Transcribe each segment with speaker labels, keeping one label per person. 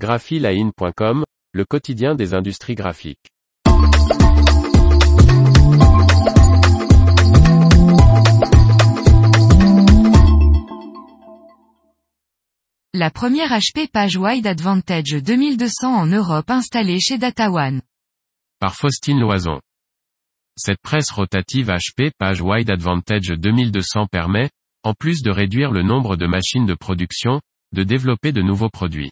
Speaker 1: graphiline.com, le quotidien des industries graphiques.
Speaker 2: La première HP PageWide Advantage 2200 en Europe installée chez DataOne.
Speaker 1: Par Faustine Loison. Cette presse rotative HP PageWide Advantage 2200 permet, en plus de réduire le nombre de machines de production, de développer de nouveaux produits.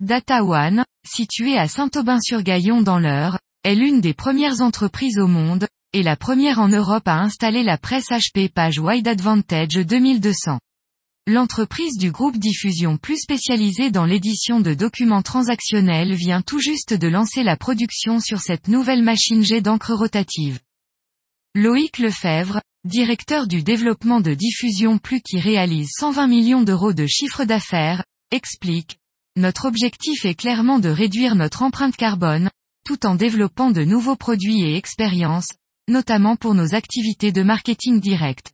Speaker 2: DataOne, située à Saint-Aubin-sur-Gaillon dans l'Eure, est l'une des premières entreprises au monde, et la première en Europe à installer la presse HP PageWide Advantage 2200. L'entreprise du groupe Diffusion plus spécialisée dans l'édition de documents transactionnels vient tout juste de lancer la production sur cette nouvelle machine jet d'encre rotative. Loïc Lefebvre, directeur du développement de Diffusion plus qui réalise 120 millions d'euros de chiffre d'affaires, explique, Notre objectif est clairement de réduire notre empreinte carbone, tout en développant de nouveaux produits et expériences, notamment pour nos activités de marketing direct.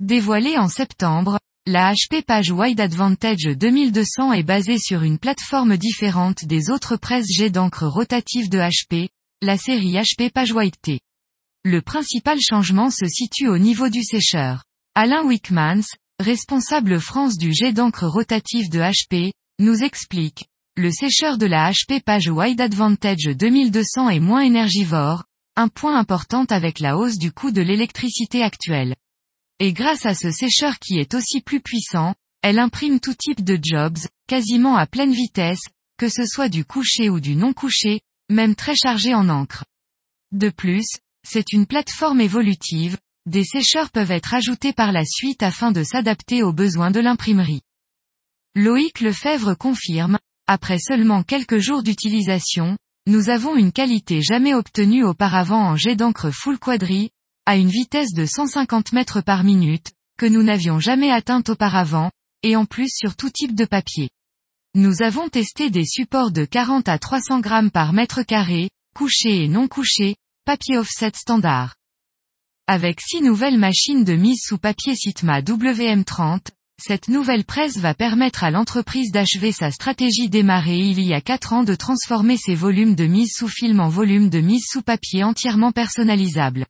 Speaker 2: Dévoilé en septembre, la HP PageWide Advantage 2200 est basée sur une plateforme différente des autres presses jets d'encre rotative de HP, la série HP PageWide T. Le principal changement se situe au niveau du sécheur. Alain Wickmans, responsable France du jet d'encre rotative de HP, nous explique. Le sécheur de la HP PageWide Advantage 2200 est moins énergivore, un point important avec la hausse du coût de l'électricité actuelle. Et grâce à ce sécheur qui est aussi plus puissant, elle imprime tout type de jobs, quasiment à pleine vitesse, que ce soit du couché ou du non couché, même très chargé en encre. De plus, c'est une plateforme évolutive, des sécheurs peuvent être ajoutés par la suite afin de s'adapter aux besoins de l'imprimerie. Loïc Lefebvre confirme, après seulement quelques jours d'utilisation, nous avons une qualité jamais obtenue auparavant en jet d'encre full quadri, à une vitesse de 150 mètres par minute, que nous n'avions jamais atteinte auparavant, et en plus sur tout type de papier. Nous avons testé des supports de 40 à 300 grammes par mètre carré, couché et non couché, papier offset standard. Avec six nouvelles machines de mise sous papier Sitma WM30, cette nouvelle presse va permettre à l'entreprise d'achever sa stratégie démarrée il y a 4 ans de transformer ses volumes de mise sous film en volumes de mise sous papier entièrement personnalisables.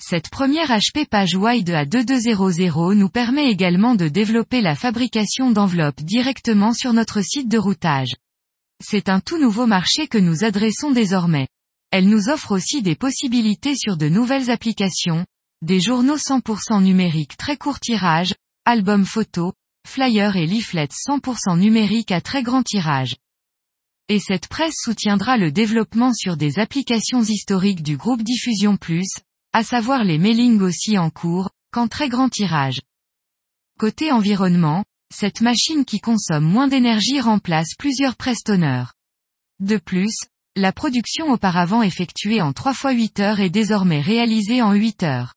Speaker 2: Cette première HP PageWide A2200 nous permet également de développer la fabrication d'enveloppes directement sur notre site de routage. C'est un tout nouveau marché que nous adressons désormais. Elle nous offre aussi des possibilités sur de nouvelles applications, des journaux 100% numériques très court tirage, albums photos, flyers et leaflets 100% numériques à très grand tirage. Et cette presse soutiendra le développement sur des applications historiques du groupe Diffusion Plus, à savoir les mailings aussi en cours, qu'en très grand tirage. Côté environnement, cette machine qui consomme moins d'énergie remplace plusieurs prestonneurs. De plus, la production auparavant effectuée en 3 fois 8 heures est désormais réalisée en 8 heures.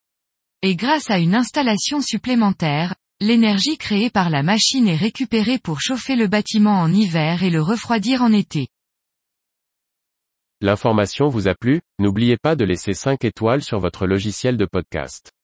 Speaker 2: Et grâce à une installation supplémentaire, l'énergie créée par la machine est récupérée pour chauffer le bâtiment en hiver et le refroidir en été.
Speaker 1: L'information vous a plu, n'oubliez pas de laisser 5 étoiles sur votre logiciel de podcast.